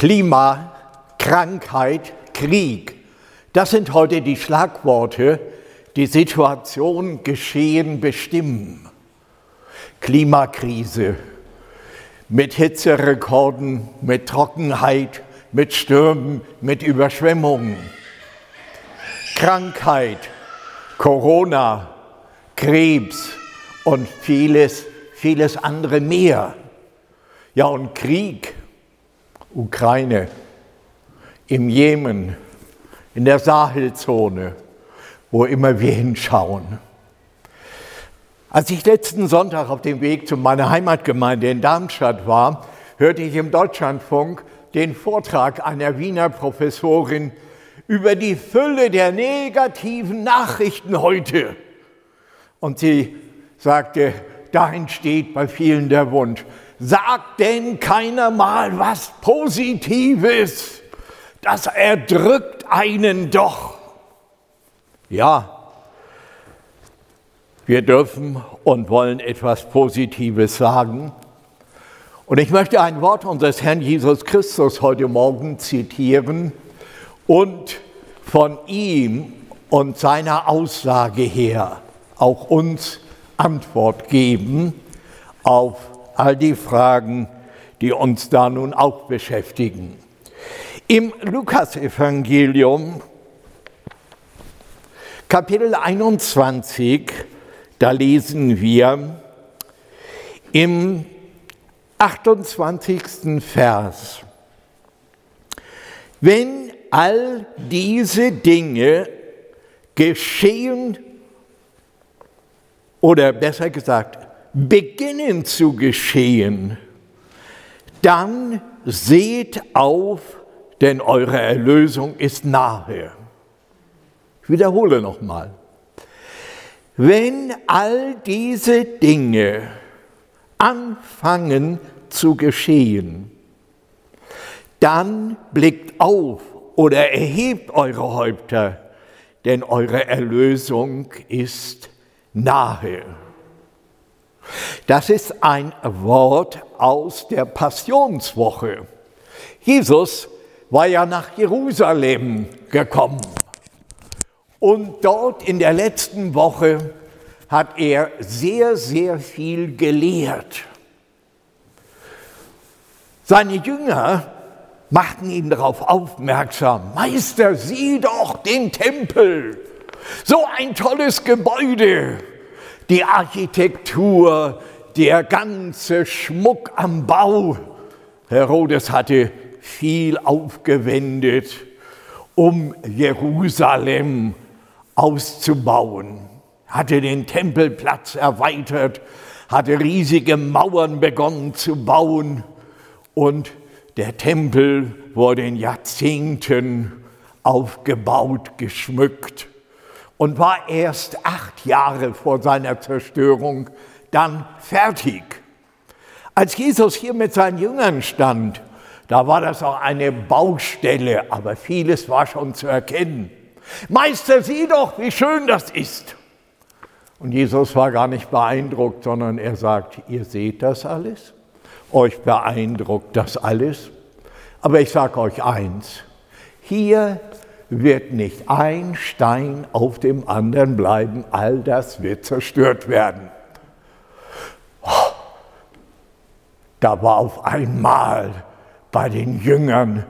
Klima, Krankheit, Krieg. Das sind heute die Schlagworte, die Situation, Geschehen bestimmen. Klimakrise mit Hitzerekorden, mit Trockenheit, mit Stürmen, mit Überschwemmungen. Krankheit, Corona, Krebs und vieles, vieles andere mehr. Ja, und Krieg, Ukraine, im Jemen, in der Sahelzone, wo immer wir hinschauen. Als ich letzten Sonntag auf dem Weg zu meiner Heimatgemeinde in Darmstadt war, hörte ich im Deutschlandfunk den Vortrag einer Wiener Professorin über die Fülle der negativen Nachrichten heute. Und sie sagte, dahin steht bei vielen der Wunsch, sagt denn keiner mal was Positives? Das erdrückt einen doch. Ja, wir dürfen und wollen etwas Positives sagen. Und ich möchte ein Wort unseres Herrn Jesus Christus heute Morgen zitieren und von ihm und seiner Aussage her auch uns Antwort geben auf all die Fragen, die uns da nun auch beschäftigen. Im Lukasevangelium Kapitel 21, da lesen wir im 28. Vers, wenn all diese Dinge geschehen oder besser gesagt beginnen zu geschehen, dann seht auf, denn eure Erlösung ist nahe. Ich wiederhole nochmal. Wenn all diese Dinge anfangen zu geschehen, dann blickt auf oder erhebt eure Häupter, denn eure Erlösung ist nahe. Das ist ein Wort aus der Passionswoche. Jesus war ja nach Jerusalem gekommen und dort in der letzten Woche hat er sehr, sehr viel gelehrt. Seine Jünger machten ihn darauf aufmerksam, Meister, sieh doch den Tempel, so ein tolles Gebäude, die Architektur, der ganze Schmuck am Bau. Herodes hatte viel aufgewendet, um Jerusalem auszubauen. Hatte den Tempelplatz erweitert, hatte riesige Mauern begonnen zu bauen. Und der Tempel wurde in Jahrzehnten aufgebaut, geschmückt und war erst acht Jahre vor seiner Zerstörung dann fertig. Als Jesus hier mit seinen Jüngern stand, da war das auch eine Baustelle, aber vieles war schon zu erkennen. Meister, sieh doch, wie schön das ist. Und Jesus war gar nicht beeindruckt, sondern er sagt, ihr seht das alles, euch beeindruckt das alles, aber ich sage euch eins, hier wird nicht ein Stein auf dem anderen bleiben, all das wird zerstört werden. Da war auf einmal bei den Jüngern,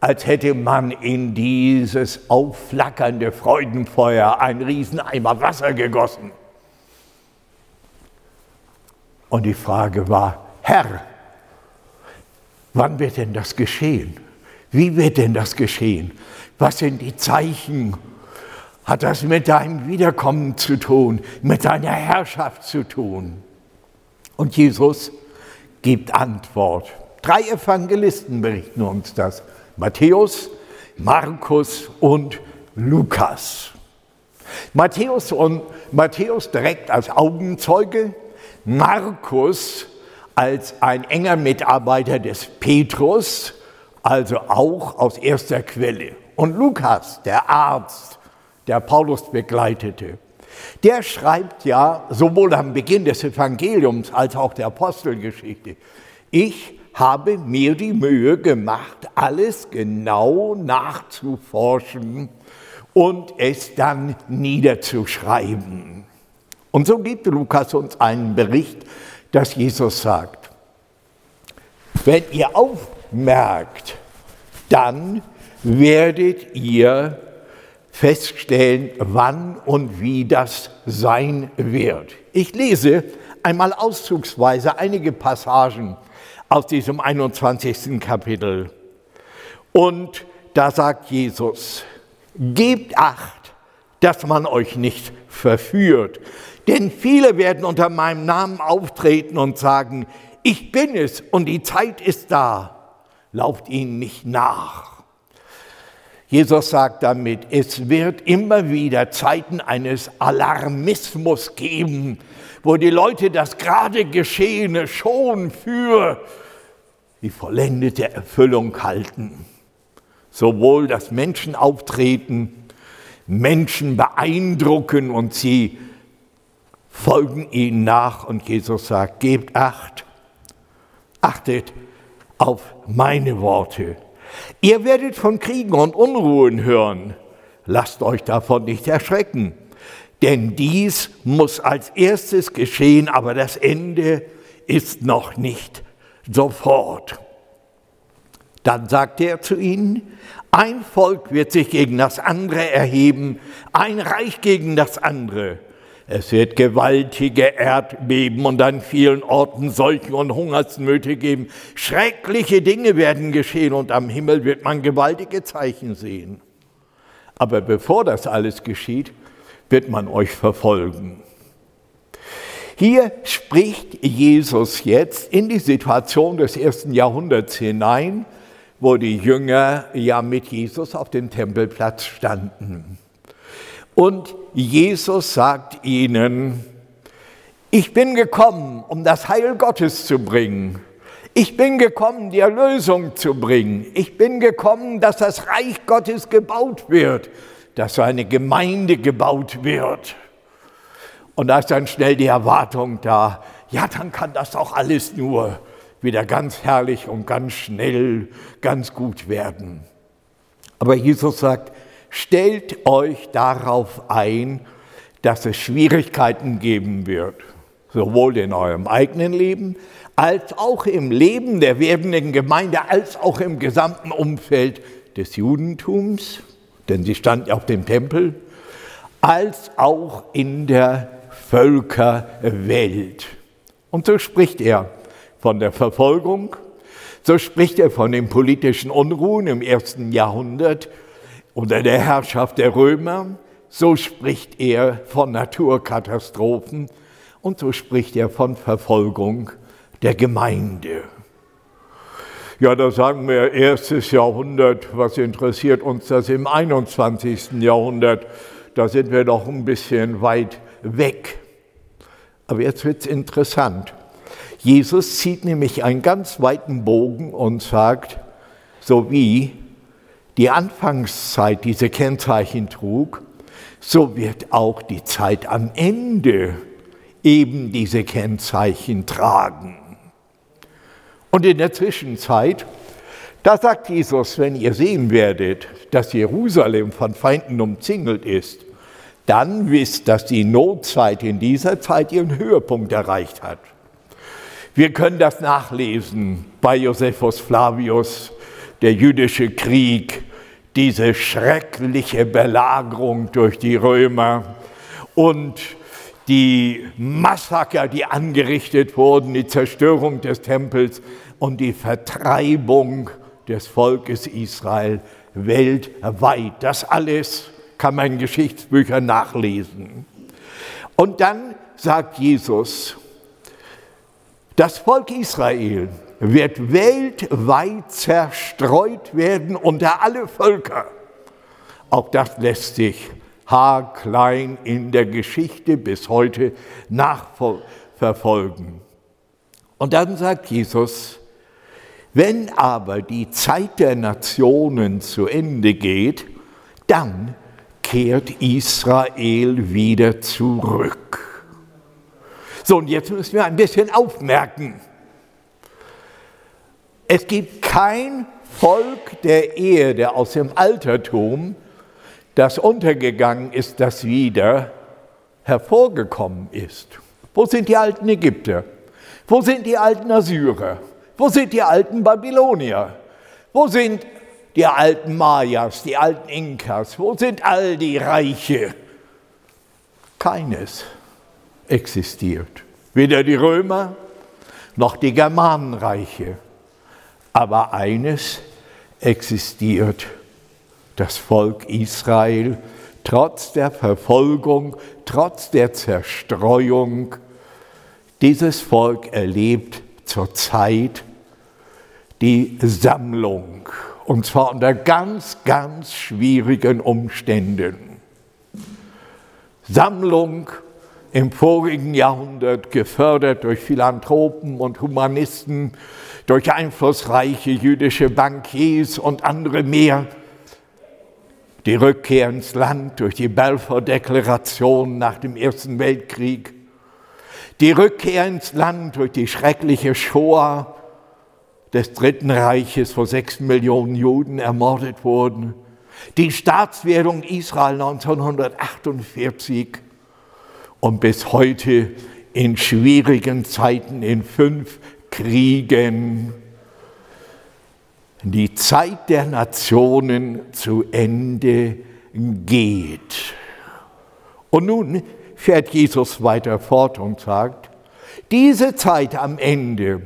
als hätte man in dieses aufflackernde Freudenfeuer einen Rieseneimer Wasser gegossen. Und die Frage war, Herr, wann wird denn das geschehen? Wie wird denn das geschehen? Was sind die Zeichen? Hat das mit deinem Wiederkommen zu tun, mit deiner Herrschaft zu tun? Und Jesus gibt Antwort. Drei Evangelisten berichten uns das. Matthäus, Markus und Lukas. Matthäus und Matthäus direkt als Augenzeuge, Markus als ein enger Mitarbeiter des Petrus, also auch aus erster Quelle. Und Lukas, der Arzt, der Paulus begleitete, der schreibt ja sowohl am Beginn des Evangeliums als auch der Apostelgeschichte, ich habe mir die Mühe gemacht, alles genau nachzuforschen und es dann niederzuschreiben. Und so gibt Lukas uns einen Bericht, dass Jesus sagt, wenn ihr aufmerkt, dann werdet ihr feststellen, wann und wie das sein wird. Ich lese einmal auszugsweise einige Passagen aus diesem 21. Kapitel. Und da sagt Jesus, gebt acht, dass man euch nicht verführt. Denn viele werden unter meinem Namen auftreten und sagen, ich bin es und die Zeit ist da. Lauft ihnen nicht nach. Jesus sagt damit, es wird immer wieder Zeiten eines Alarmismus geben, wo die Leute das gerade Geschehene schon für die vollendete Erfüllung halten. Sowohl das Menschen auftreten, Menschen beeindrucken und sie folgen ihnen nach. Und Jesus sagt, gebt acht, achtet auf meine Worte. Ihr werdet von Kriegen und Unruhen hören. Lasst euch davon nicht erschrecken. Denn dies muss als erstes geschehen, aber das Ende ist noch nicht sofort. Dann sagte er zu ihnen, ein Volk wird sich gegen das andere erheben, ein Reich gegen das andere. Es wird gewaltige Erdbeben und an vielen Orten Seuchen und Hungersnöte geben. Schreckliche Dinge werden geschehen und am Himmel wird man gewaltige Zeichen sehen. Aber bevor das alles geschieht, wird man euch verfolgen. Hier spricht Jesus jetzt in die Situation des ersten Jahrhunderts hinein, wo die Jünger ja mit Jesus auf dem Tempelplatz standen. Und Jesus sagt ihnen, ich bin gekommen, um das Heil Gottes zu bringen. Ich bin gekommen, die Erlösung zu bringen. Ich bin gekommen, dass das Reich Gottes gebaut wird dass so eine Gemeinde gebaut wird. Und da ist dann schnell die Erwartung da, ja, dann kann das auch alles nur wieder ganz herrlich und ganz schnell, ganz gut werden. Aber Jesus sagt, stellt euch darauf ein, dass es Schwierigkeiten geben wird, sowohl in eurem eigenen Leben als auch im Leben der werdenden Gemeinde, als auch im gesamten Umfeld des Judentums denn sie stand auf dem Tempel, als auch in der Völkerwelt. Und so spricht er von der Verfolgung, so spricht er von den politischen Unruhen im ersten Jahrhundert unter der Herrschaft der Römer, so spricht er von Naturkatastrophen und so spricht er von Verfolgung der Gemeinde. Ja, da sagen wir erstes Jahrhundert, was interessiert uns das im 21. Jahrhundert? Da sind wir doch ein bisschen weit weg. Aber jetzt wird es interessant. Jesus zieht nämlich einen ganz weiten Bogen und sagt, so wie die Anfangszeit diese Kennzeichen trug, so wird auch die Zeit am Ende eben diese Kennzeichen tragen. Und in der Zwischenzeit, da sagt Jesus, wenn ihr sehen werdet, dass Jerusalem von Feinden umzingelt ist, dann wisst, dass die Notzeit in dieser Zeit ihren Höhepunkt erreicht hat. Wir können das nachlesen bei Josephus Flavius, der jüdische Krieg, diese schreckliche Belagerung durch die Römer und die Massaker, die angerichtet wurden, die Zerstörung des Tempels und die Vertreibung des Volkes Israel weltweit. Das alles kann man in Geschichtsbüchern nachlesen. Und dann sagt Jesus, das Volk Israel wird weltweit zerstreut werden unter alle Völker. Auch das lässt sich haarklein in der Geschichte bis heute nachverfolgen. Und dann sagt Jesus, wenn aber die Zeit der Nationen zu Ende geht, dann kehrt Israel wieder zurück. So, und jetzt müssen wir ein bisschen aufmerken. Es gibt kein Volk der Erde aus dem Altertum, das untergegangen ist, das wieder hervorgekommen ist. Wo sind die alten Ägypter? Wo sind die alten Assyrer? Wo sind die alten Babylonier? Wo sind die alten Mayas, die alten Inkas? Wo sind all die Reiche? Keines existiert. Weder die Römer noch die Germanenreiche. Aber eines existiert, das Volk Israel, trotz der Verfolgung, trotz der Zerstreuung. Dieses Volk erlebt zurzeit die Sammlung, und zwar unter ganz, ganz schwierigen Umständen. Sammlung im vorigen Jahrhundert gefördert durch Philanthropen und Humanisten, durch einflussreiche jüdische Bankiers und andere mehr. Die Rückkehr ins Land durch die Balfour-Deklaration nach dem Ersten Weltkrieg. Die Rückkehr ins Land durch die schreckliche Shoah des Dritten Reiches, wo sechs Millionen Juden ermordet wurden. Die Staatswährung Israel 1948 und bis heute in schwierigen Zeiten, in fünf Kriegen, die Zeit der Nationen zu Ende geht. Und nun fährt Jesus weiter fort und sagt, diese Zeit am Ende,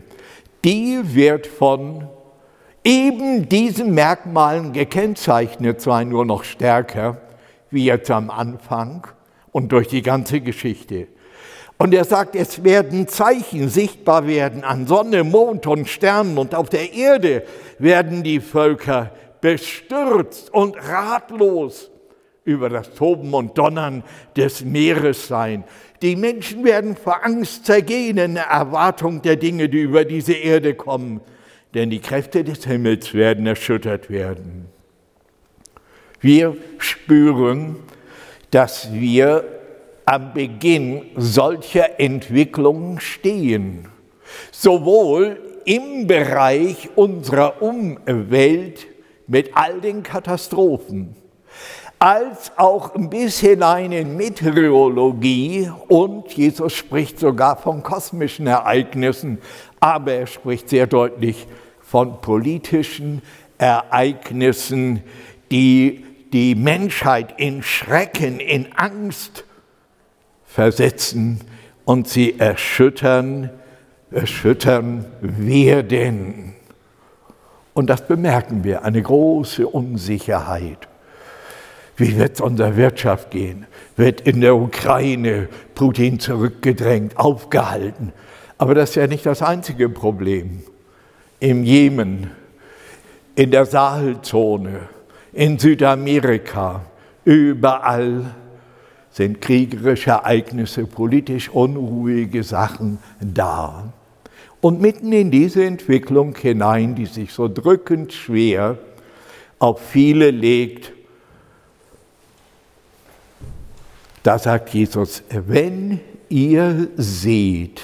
die wird von eben diesen Merkmalen gekennzeichnet sein, nur noch stärker, wie jetzt am Anfang und durch die ganze Geschichte. Und er sagt, es werden Zeichen sichtbar werden an Sonne, Mond und Sternen und auf der Erde werden die Völker bestürzt und ratlos über das Toben und Donnern des Meeres sein. Die Menschen werden vor Angst zergehen in der Erwartung der Dinge, die über diese Erde kommen, denn die Kräfte des Himmels werden erschüttert werden. Wir spüren, dass wir am Beginn solcher Entwicklungen stehen, sowohl im Bereich unserer Umwelt mit all den Katastrophen, als auch bisschen hinein in Meteorologie und Jesus spricht sogar von kosmischen Ereignissen, aber er spricht sehr deutlich von politischen Ereignissen, die die Menschheit in Schrecken, in Angst versetzen und sie erschüttern, erschüttern werden. Und das bemerken wir, eine große Unsicherheit. Wie wird es unserer Wirtschaft gehen? Wird in der Ukraine Putin zurückgedrängt, aufgehalten? Aber das ist ja nicht das einzige Problem. Im Jemen, in der Sahelzone, in Südamerika, überall sind kriegerische Ereignisse, politisch unruhige Sachen da. Und mitten in diese Entwicklung hinein, die sich so drückend schwer auf viele legt, da sagt Jesus, wenn ihr seht,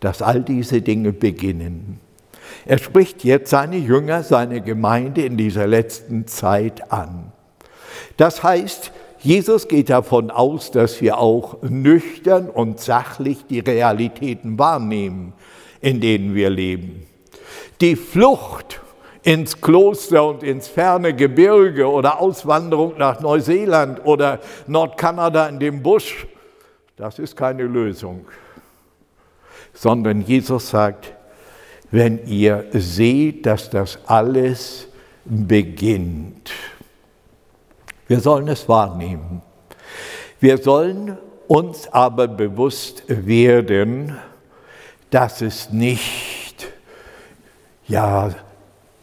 dass all diese Dinge beginnen, er spricht jetzt seine Jünger, seine Gemeinde in dieser letzten Zeit an. Das heißt, Jesus geht davon aus, dass wir auch nüchtern und sachlich die Realitäten wahrnehmen, in denen wir leben. Die Flucht ins Kloster und ins ferne Gebirge oder Auswanderung nach Neuseeland oder Nordkanada in dem Busch, das ist keine Lösung, sondern Jesus sagt, wenn ihr seht, dass das alles beginnt. Wir sollen es wahrnehmen. Wir sollen uns aber bewusst werden, dass es nicht ja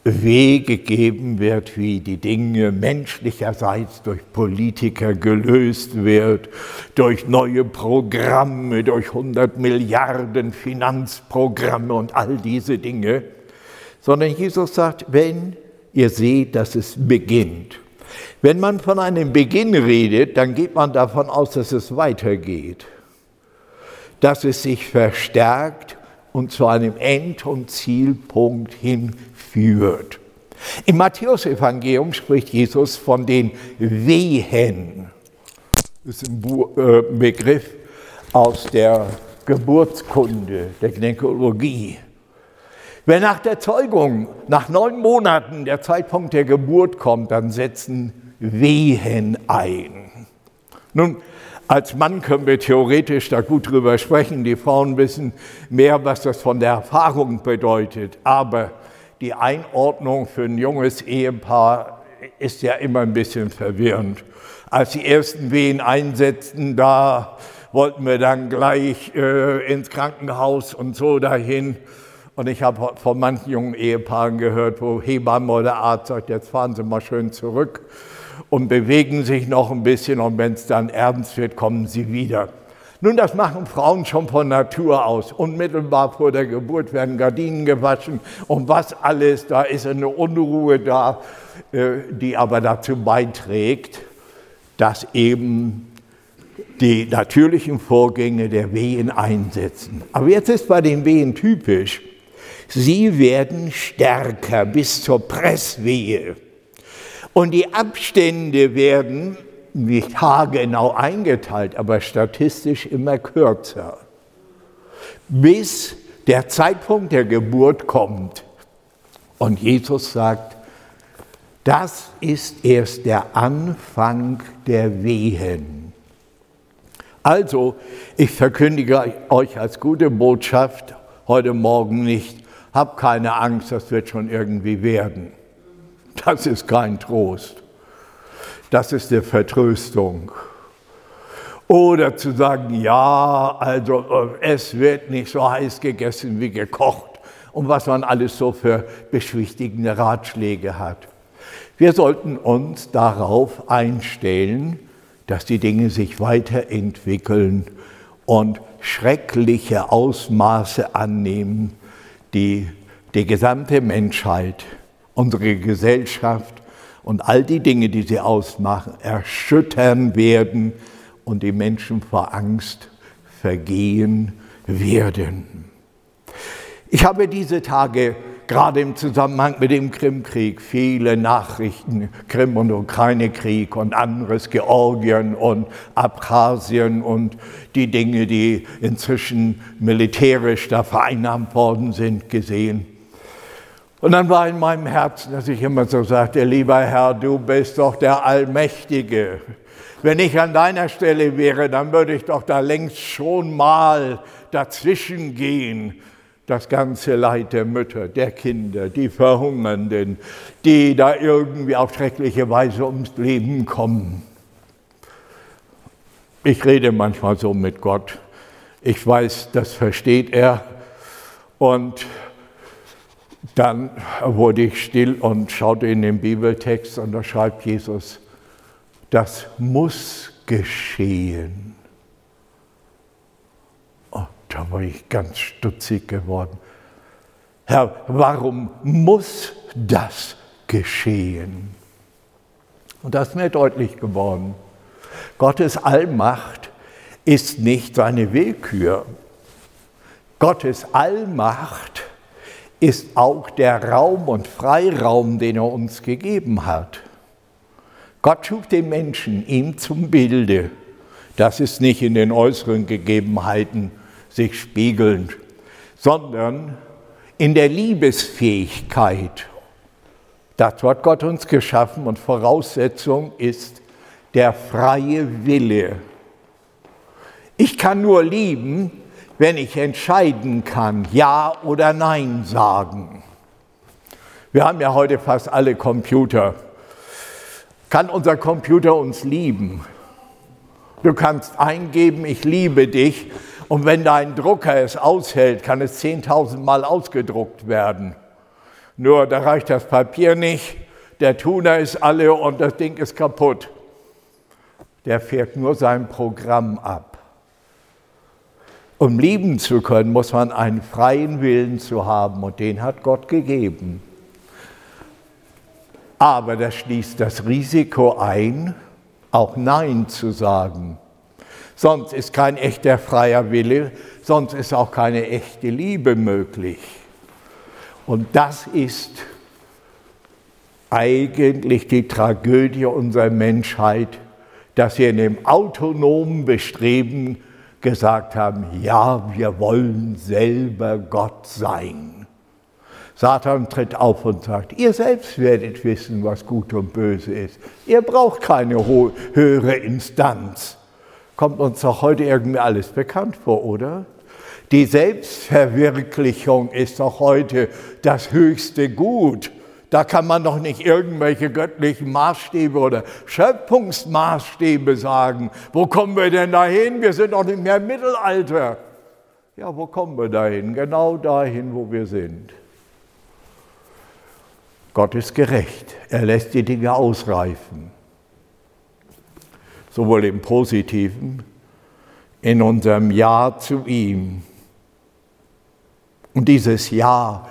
Wege geben wird, wie die Dinge menschlicherseits durch Politiker gelöst wird, durch neue Programme, durch 100 Milliarden Finanzprogramme und all diese Dinge, sondern Jesus sagt, wenn ihr seht, dass es beginnt. Wenn man von einem Beginn redet, dann geht man davon aus, dass es weitergeht, dass es sich verstärkt und zu einem End- und Zielpunkt hinführt. Im Matthäusevangelium spricht Jesus von den Wehen. Das ist ein äh, Begriff aus der Geburtskunde, der Gynäkologie. Wenn nach der Zeugung, nach neun Monaten der Zeitpunkt der Geburt kommt, dann setzen Wehen ein. Nun, als Mann können wir theoretisch da gut drüber sprechen. Die Frauen wissen mehr, was das von der Erfahrung bedeutet. Aber die Einordnung für ein junges Ehepaar ist ja immer ein bisschen verwirrend. Als die ersten Wehen einsetzten, da wollten wir dann gleich äh, ins Krankenhaus und so dahin. Und ich habe von manchen jungen Ehepaaren gehört, wo Hebamme oder Arzt sagt, jetzt fahren Sie mal schön zurück und bewegen sich noch ein bisschen und wenn es dann ernst wird, kommen Sie wieder. Nun, das machen Frauen schon von Natur aus. Unmittelbar vor der Geburt werden Gardinen gewaschen und was alles, da ist eine Unruhe da, äh, die aber dazu beiträgt, dass eben die natürlichen Vorgänge der Wehen einsetzen. Aber jetzt ist bei den Wehen typisch, sie werden stärker bis zur Presswehe. Und die Abstände werden nicht haargenau eingeteilt, aber statistisch immer kürzer, bis der Zeitpunkt der Geburt kommt. Und Jesus sagt, das ist erst der Anfang der Wehen. Also, ich verkündige euch als gute Botschaft heute Morgen nicht, habt keine Angst, das wird schon irgendwie werden. Das ist kein Trost. Das ist eine Vertröstung. Oder zu sagen, ja, also äh, es wird nicht so heiß gegessen wie gekocht und was man alles so für beschwichtigende Ratschläge hat. Wir sollten uns darauf einstellen, dass die Dinge sich weiterentwickeln und schreckliche Ausmaße annehmen, die die gesamte Menschheit, unsere Gesellschaft und all die Dinge, die sie ausmachen, erschüttern werden und die Menschen vor Angst vergehen werden. Ich habe diese Tage gerade im Zusammenhang mit dem Krimkrieg viele Nachrichten, Krim- und Ukraine-Krieg und anderes, Georgien und Abkhazien und die Dinge, die inzwischen militärisch da vereinnahmt worden sind, gesehen. Und dann war in meinem Herzen, dass ich immer so sagte, lieber Herr, du bist doch der Allmächtige. Wenn ich an deiner Stelle wäre, dann würde ich doch da längst schon mal dazwischen gehen. Das ganze Leid der Mütter, der Kinder, die Verhungernden, die da irgendwie auf schreckliche Weise ums Leben kommen. Ich rede manchmal so mit Gott. Ich weiß, das versteht er. Und dann wurde ich still und schaute in den Bibeltext und da schreibt Jesus, das muss geschehen. Oh, da war ich ganz stutzig geworden. Herr, warum muss das geschehen? Und das ist mir deutlich geworden. Gottes Allmacht ist nicht seine Willkür. Gottes Allmacht ist auch der Raum und Freiraum, den er uns gegeben hat. Gott schuf den Menschen ihm zum Bilde. Das ist nicht in den äußeren Gegebenheiten sich spiegelnd, sondern in der Liebesfähigkeit. Dazu hat Gott uns geschaffen und Voraussetzung ist der freie Wille. Ich kann nur lieben, wenn ich entscheiden kann, Ja oder Nein sagen. Wir haben ja heute fast alle Computer. Kann unser Computer uns lieben? Du kannst eingeben, ich liebe dich, und wenn dein Drucker es aushält, kann es 10.000 Mal ausgedruckt werden. Nur da reicht das Papier nicht, der Tuner ist alle und das Ding ist kaputt. Der fährt nur sein Programm ab. Um lieben zu können, muss man einen freien Willen zu haben und den hat Gott gegeben. Aber das schließt das Risiko ein, auch Nein zu sagen. Sonst ist kein echter freier Wille, sonst ist auch keine echte Liebe möglich. Und das ist eigentlich die Tragödie unserer Menschheit, dass wir in dem autonomen Bestreben gesagt haben, ja, wir wollen selber Gott sein. Satan tritt auf und sagt, ihr selbst werdet wissen, was gut und böse ist. Ihr braucht keine höhere Instanz. Kommt uns doch heute irgendwie alles bekannt vor, oder? Die Selbstverwirklichung ist doch heute das höchste Gut. Da kann man doch nicht irgendwelche göttlichen Maßstäbe oder Schöpfungsmaßstäbe sagen. Wo kommen wir denn dahin? Wir sind doch nicht mehr im Mittelalter. Ja, wo kommen wir dahin? Genau dahin, wo wir sind. Gott ist gerecht. Er lässt die Dinge ausreifen. Sowohl im Positiven, in unserem Ja zu ihm. Und dieses Ja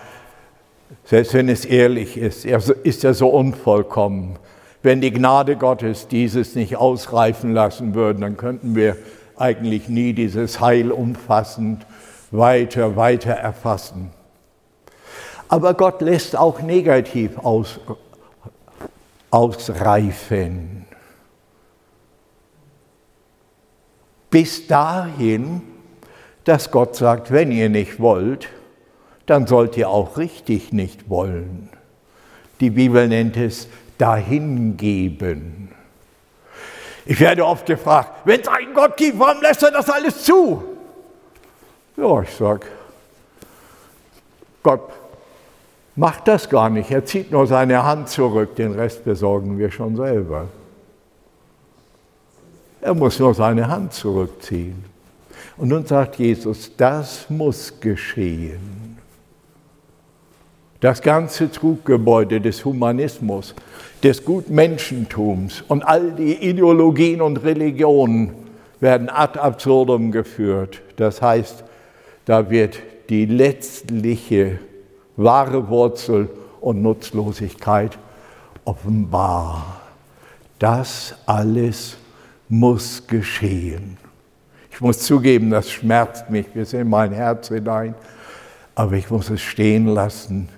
selbst wenn es ehrlich ist, ist er so unvollkommen. Wenn die Gnade Gottes dieses nicht ausreifen lassen würde, dann könnten wir eigentlich nie dieses Heil umfassend weiter, weiter erfassen. Aber Gott lässt auch negativ aus, ausreifen. Bis dahin, dass Gott sagt, wenn ihr nicht wollt, dann sollt ihr auch richtig nicht wollen. Die Bibel nennt es dahingeben. Ich werde oft gefragt, wenn es einen Gott gibt, warum lässt er das alles zu? Ja, ich sage, Gott macht das gar nicht. Er zieht nur seine Hand zurück, den Rest besorgen wir schon selber. Er muss nur seine Hand zurückziehen. Und nun sagt Jesus, das muss geschehen. Das ganze Truggebäude des Humanismus, des Gutmenschentums und all die Ideologien und Religionen werden ad absurdum geführt. Das heißt, da wird die letztliche wahre Wurzel und Nutzlosigkeit offenbar. Das alles muss geschehen. Ich muss zugeben, das schmerzt mich bis in mein Herz hinein, aber ich muss es stehen lassen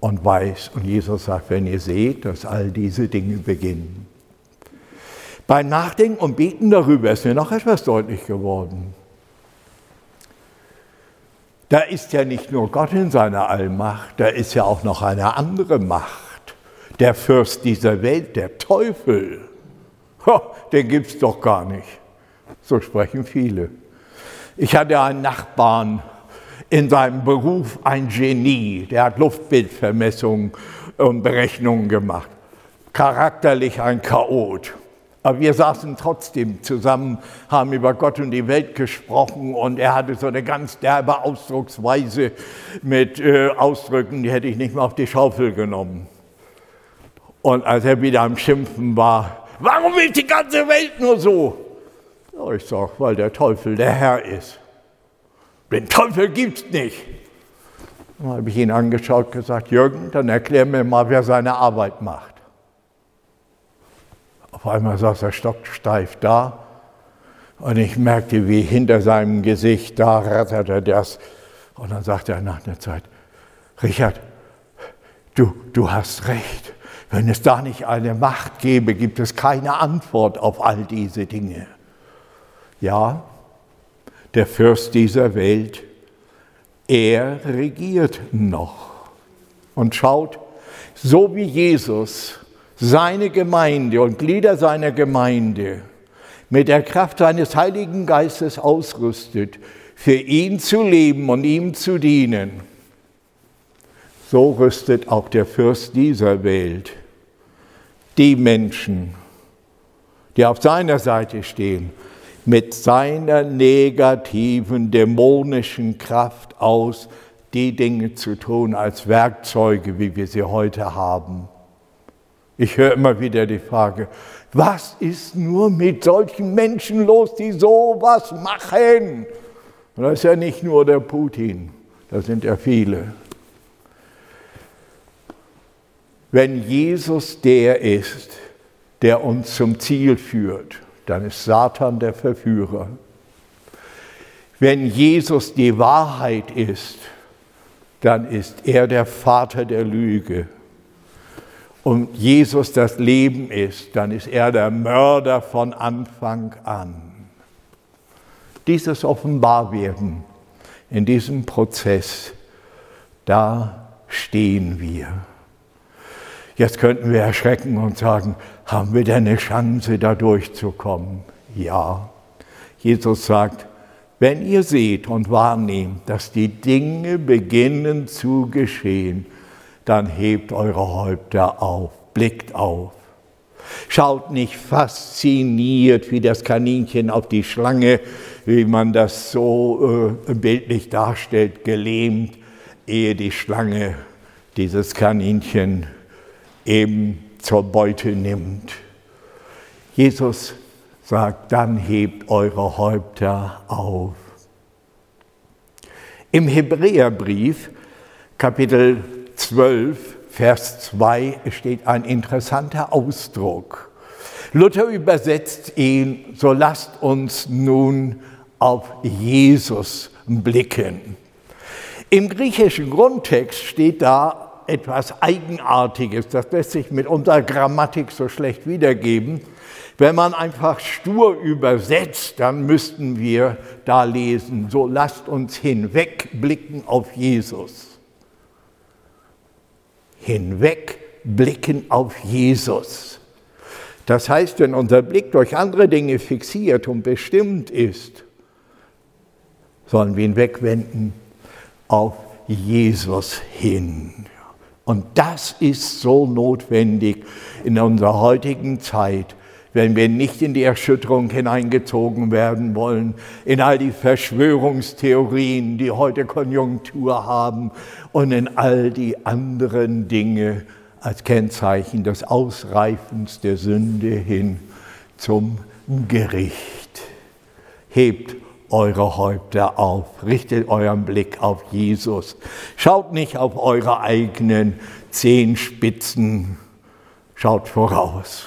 und weiß. Und Jesus sagt, wenn ihr seht, dass all diese Dinge beginnen. Beim Nachdenken und Beten darüber ist mir noch etwas deutlich geworden. Da ist ja nicht nur Gott in seiner Allmacht, da ist ja auch noch eine andere Macht. Der Fürst dieser Welt, der Teufel. Den gibt es doch gar nicht. So sprechen viele. Ich hatte einen Nachbarn, in seinem Beruf ein Genie. Der hat Luftbildvermessungen und Berechnungen gemacht. Charakterlich ein Chaot. Aber wir saßen trotzdem zusammen, haben über Gott und die Welt gesprochen und er hatte so eine ganz derbe Ausdrucksweise mit äh, Ausdrücken, die hätte ich nicht mehr auf die Schaufel genommen. Und als er wieder am Schimpfen war, warum ist die ganze Welt nur so? Ja, ich sage, weil der Teufel der Herr ist. Den Teufel gibt's nicht. Dann habe ich ihn angeschaut und gesagt, Jürgen, dann erklär mir mal, wer seine Arbeit macht. Auf einmal saß er stocksteif da und ich merkte, wie hinter seinem Gesicht, da ratterte das. Und dann sagte er nach einer Zeit, Richard, du, du hast recht. Wenn es da nicht eine Macht gäbe, gibt es keine Antwort auf all diese Dinge. Ja, der Fürst dieser Welt, er regiert noch. Und schaut, so wie Jesus seine Gemeinde und Glieder seiner Gemeinde mit der Kraft seines Heiligen Geistes ausrüstet, für ihn zu leben und ihm zu dienen, so rüstet auch der Fürst dieser Welt die Menschen, die auf seiner Seite stehen, mit seiner negativen, dämonischen Kraft aus, die Dinge zu tun als Werkzeuge, wie wir sie heute haben. Ich höre immer wieder die Frage, was ist nur mit solchen Menschen los, die sowas machen? Und das ist ja nicht nur der Putin, da sind ja viele. Wenn Jesus der ist, der uns zum Ziel führt, dann ist Satan der Verführer. Wenn Jesus die Wahrheit ist, dann ist er der Vater der Lüge. Und Jesus das Leben ist, dann ist er der Mörder von Anfang an. Dieses Offenbarwerden in diesem Prozess, da stehen wir. Jetzt könnten wir erschrecken und sagen, haben wir denn eine Chance, da durchzukommen? Ja. Jesus sagt, wenn ihr seht und wahrnehmt, dass die Dinge beginnen zu geschehen, dann hebt eure Häupter auf, blickt auf. Schaut nicht fasziniert wie das Kaninchen auf die Schlange, wie man das so äh, bildlich darstellt, gelähmt, ehe die Schlange dieses Kaninchen eben zur Beute nimmt. Jesus sagt, dann hebt eure Häupter auf. Im Hebräerbrief, Kapitel 12, Vers 2, steht ein interessanter Ausdruck. Luther übersetzt ihn, so lasst uns nun auf Jesus blicken. Im griechischen Grundtext steht da etwas Eigenartiges, das lässt sich mit unserer Grammatik so schlecht wiedergeben. Wenn man einfach stur übersetzt, dann müssten wir da lesen, so lasst uns hinwegblicken auf Jesus. Hinwegblicken auf Jesus. Das heißt, wenn unser Blick durch andere Dinge fixiert und bestimmt ist, sollen wir ihn wegwenden auf Jesus hin. Und das ist so notwendig in unserer heutigen Zeit, wenn wir nicht in die Erschütterung hineingezogen werden wollen, in all die Verschwörungstheorien, die heute Konjunktur haben und in all die anderen Dinge als Kennzeichen des Ausreifens der Sünde hin zum Gericht. Hebt eure Häupter auf, richtet euren Blick auf Jesus. Schaut nicht auf eure eigenen Zehenspitzen, schaut voraus.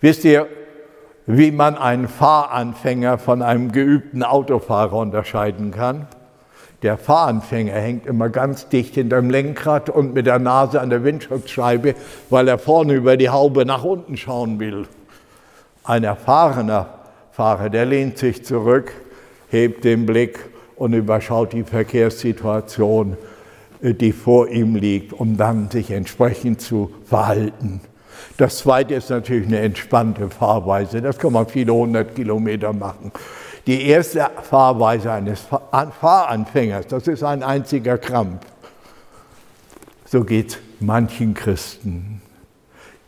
Wisst ihr, wie man einen Fahranfänger von einem geübten Autofahrer unterscheiden kann? Der Fahranfänger hängt immer ganz dicht hinterm Lenkrad und mit der Nase an der Windschutzscheibe, weil er vorne über die Haube nach unten schauen will. Ein erfahrener Fahrer, der lehnt sich zurück, hebt den Blick und überschaut die Verkehrssituation, die vor ihm liegt, um dann sich entsprechend zu verhalten. Das zweite ist natürlich eine entspannte Fahrweise. Das kann man viele hundert Kilometer machen. Die erste Fahrweise eines Fahranfängers, das ist ein einziger Krampf. So geht es manchen Christen,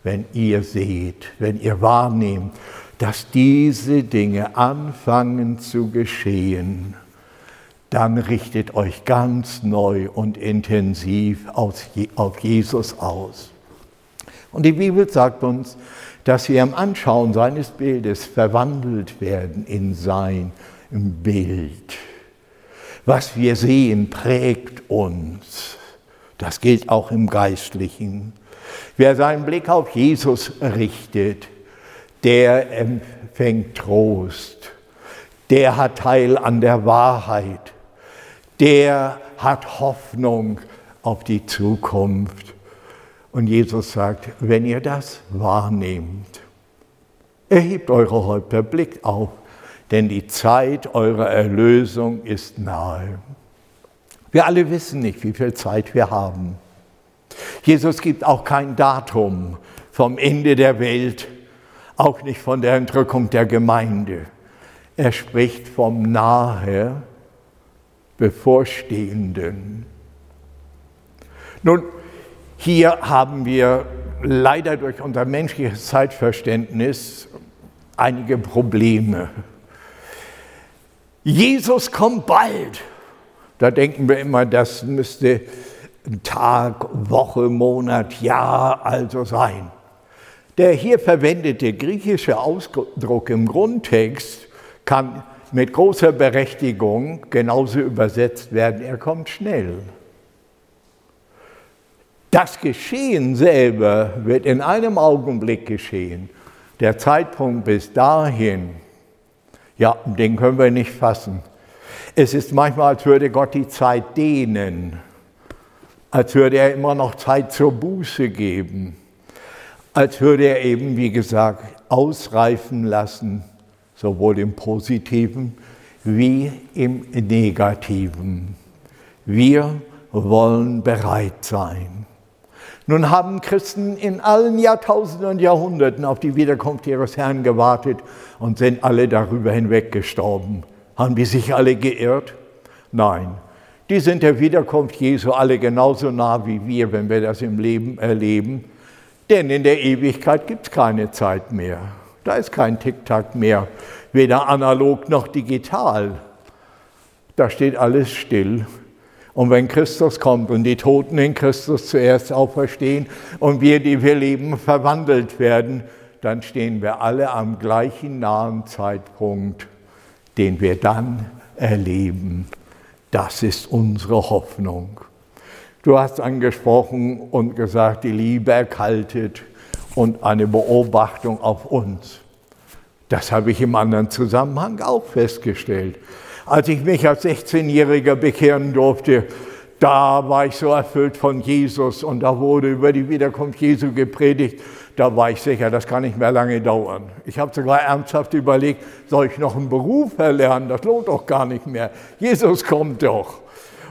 wenn ihr seht, wenn ihr wahrnehmt, dass diese Dinge anfangen zu geschehen, dann richtet euch ganz neu und intensiv auf Jesus aus. Und die Bibel sagt uns, dass wir im Anschauen seines Bildes verwandelt werden in sein Bild. Was wir sehen, prägt uns. Das gilt auch im Geistlichen. Wer seinen Blick auf Jesus richtet, der empfängt Trost, der hat Teil an der Wahrheit, der hat Hoffnung auf die Zukunft. Und Jesus sagt, wenn ihr das wahrnehmt, erhebt eure Häupter, blickt auf, denn die Zeit eurer Erlösung ist nahe. Wir alle wissen nicht, wie viel Zeit wir haben. Jesus gibt auch kein Datum vom Ende der Welt, auch nicht von der Entrückung der Gemeinde. Er spricht vom nahe bevorstehenden. Nun, hier haben wir leider durch unser menschliches Zeitverständnis einige Probleme. Jesus kommt bald. Da denken wir immer, das müsste Tag, Woche, Monat, Jahr also sein. Der hier verwendete griechische Ausdruck im Grundtext kann mit großer Berechtigung genauso übersetzt werden, er kommt schnell. Das Geschehen selber wird in einem Augenblick geschehen. Der Zeitpunkt bis dahin, ja, den können wir nicht fassen. Es ist manchmal, als würde Gott die Zeit dehnen, als würde er immer noch Zeit zur Buße geben, als würde er eben, wie gesagt, ausreifen lassen, sowohl im positiven wie im negativen. Wir wollen bereit sein. Nun haben Christen in allen Jahrtausenden und Jahrhunderten auf die Wiederkunft ihres Herrn gewartet und sind alle darüber hinweggestorben. Haben die sich alle geirrt? Nein, die sind der Wiederkunft Jesu alle genauso nah wie wir, wenn wir das im Leben erleben. Denn in der Ewigkeit gibt es keine Zeit mehr. Da ist kein Tick-Tack mehr, weder analog noch digital. Da steht alles still. Und wenn Christus kommt und die Toten in Christus zuerst auferstehen und wir, die wir leben, verwandelt werden, dann stehen wir alle am gleichen nahen Zeitpunkt, den wir dann erleben. Das ist unsere Hoffnung. Du hast angesprochen und gesagt, die Liebe erkaltet und eine Beobachtung auf uns. Das habe ich im anderen Zusammenhang auch festgestellt. Als ich mich als 16-Jähriger bekehren durfte, da war ich so erfüllt von Jesus und da wurde über die Wiederkunft Jesu gepredigt. Da war ich sicher, das kann nicht mehr lange dauern. Ich habe sogar ernsthaft überlegt, soll ich noch einen Beruf erlernen? Das lohnt doch gar nicht mehr. Jesus kommt doch.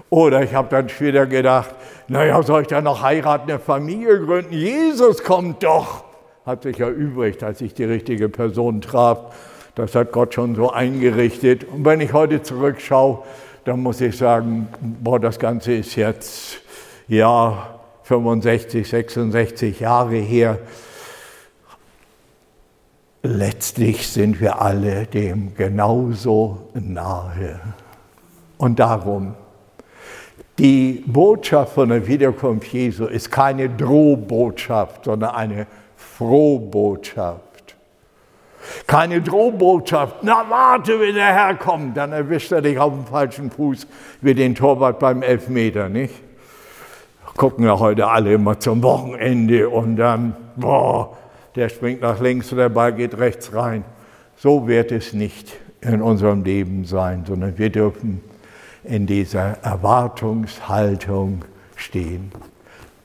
Oder ich habe dann später gedacht, naja, soll ich dann noch heiraten, eine Familie gründen? Jesus kommt doch. Hat sich erübrigt, als ich die richtige Person traf. Das hat Gott schon so eingerichtet. Und wenn ich heute zurückschaue, dann muss ich sagen, boah, das Ganze ist jetzt ja 65, 66 Jahre her. Letztlich sind wir alle dem genauso nahe. Und darum, die Botschaft von der Wiederkunft Jesu ist keine Drohbotschaft, sondern eine Frohbotschaft. Keine Drohbotschaft, na warte, wenn der Herr kommt, dann erwischt er dich auf dem falschen Fuß wie den Torwart beim Elfmeter, nicht? Gucken ja heute alle immer zum Wochenende und dann, boah, der springt nach links und der Ball geht rechts rein. So wird es nicht in unserem Leben sein, sondern wir dürfen in dieser Erwartungshaltung stehen.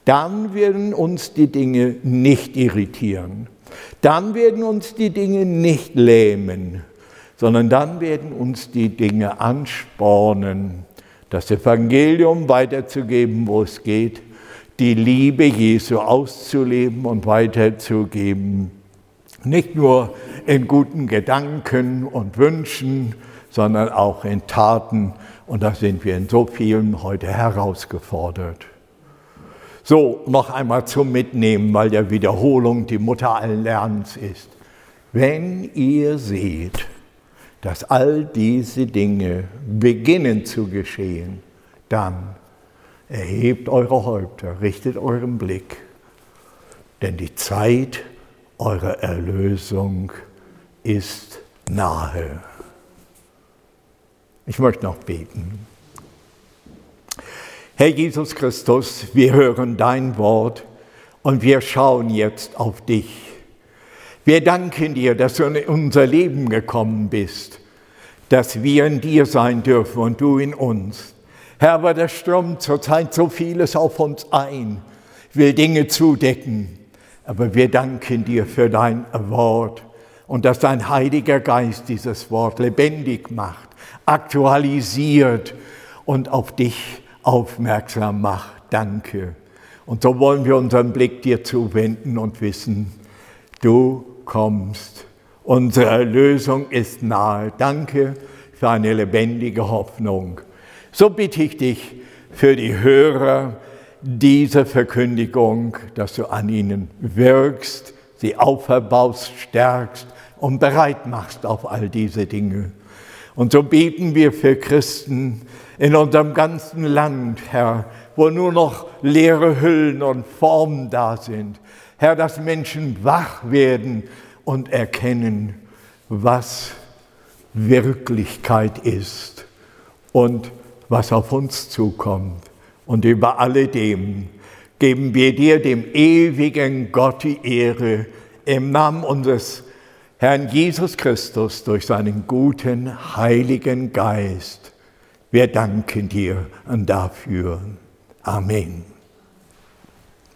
Dann werden uns die Dinge nicht irritieren dann werden uns die Dinge nicht lähmen, sondern dann werden uns die Dinge anspornen, das Evangelium weiterzugeben, wo es geht, die Liebe Jesu auszuleben und weiterzugeben. Nicht nur in guten Gedanken und Wünschen, sondern auch in Taten. Und da sind wir in so vielen heute herausgefordert. So, noch einmal zum Mitnehmen, weil der Wiederholung die Mutter allen Lernens ist. Wenn ihr seht, dass all diese Dinge beginnen zu geschehen, dann erhebt eure Häupter, richtet euren Blick, denn die Zeit eurer Erlösung ist nahe. Ich möchte noch beten. Herr Jesus Christus, wir hören dein Wort und wir schauen jetzt auf dich. Wir danken dir, dass du in unser Leben gekommen bist, dass wir in dir sein dürfen und du in uns. Herr, aber da stürmt zurzeit so vieles auf uns ein, will Dinge zudecken, aber wir danken dir für dein Wort und dass dein Heiliger Geist dieses Wort lebendig macht, aktualisiert und auf dich aufmerksam macht. Danke. Und so wollen wir unseren Blick dir zuwenden und wissen, du kommst. Unsere Erlösung ist nahe. Danke für eine lebendige Hoffnung. So bitte ich dich für die Hörer dieser Verkündigung, dass du an ihnen wirkst, sie auferbaust, stärkst und bereit machst auf all diese Dinge. Und so beten wir für Christen, in unserem ganzen Land, Herr, wo nur noch leere Hüllen und Formen da sind. Herr, dass Menschen wach werden und erkennen, was Wirklichkeit ist und was auf uns zukommt. Und über alledem geben wir dir, dem ewigen Gott, die Ehre im Namen unseres Herrn Jesus Christus durch seinen guten, heiligen Geist. Wir danken dir dafür. Amen.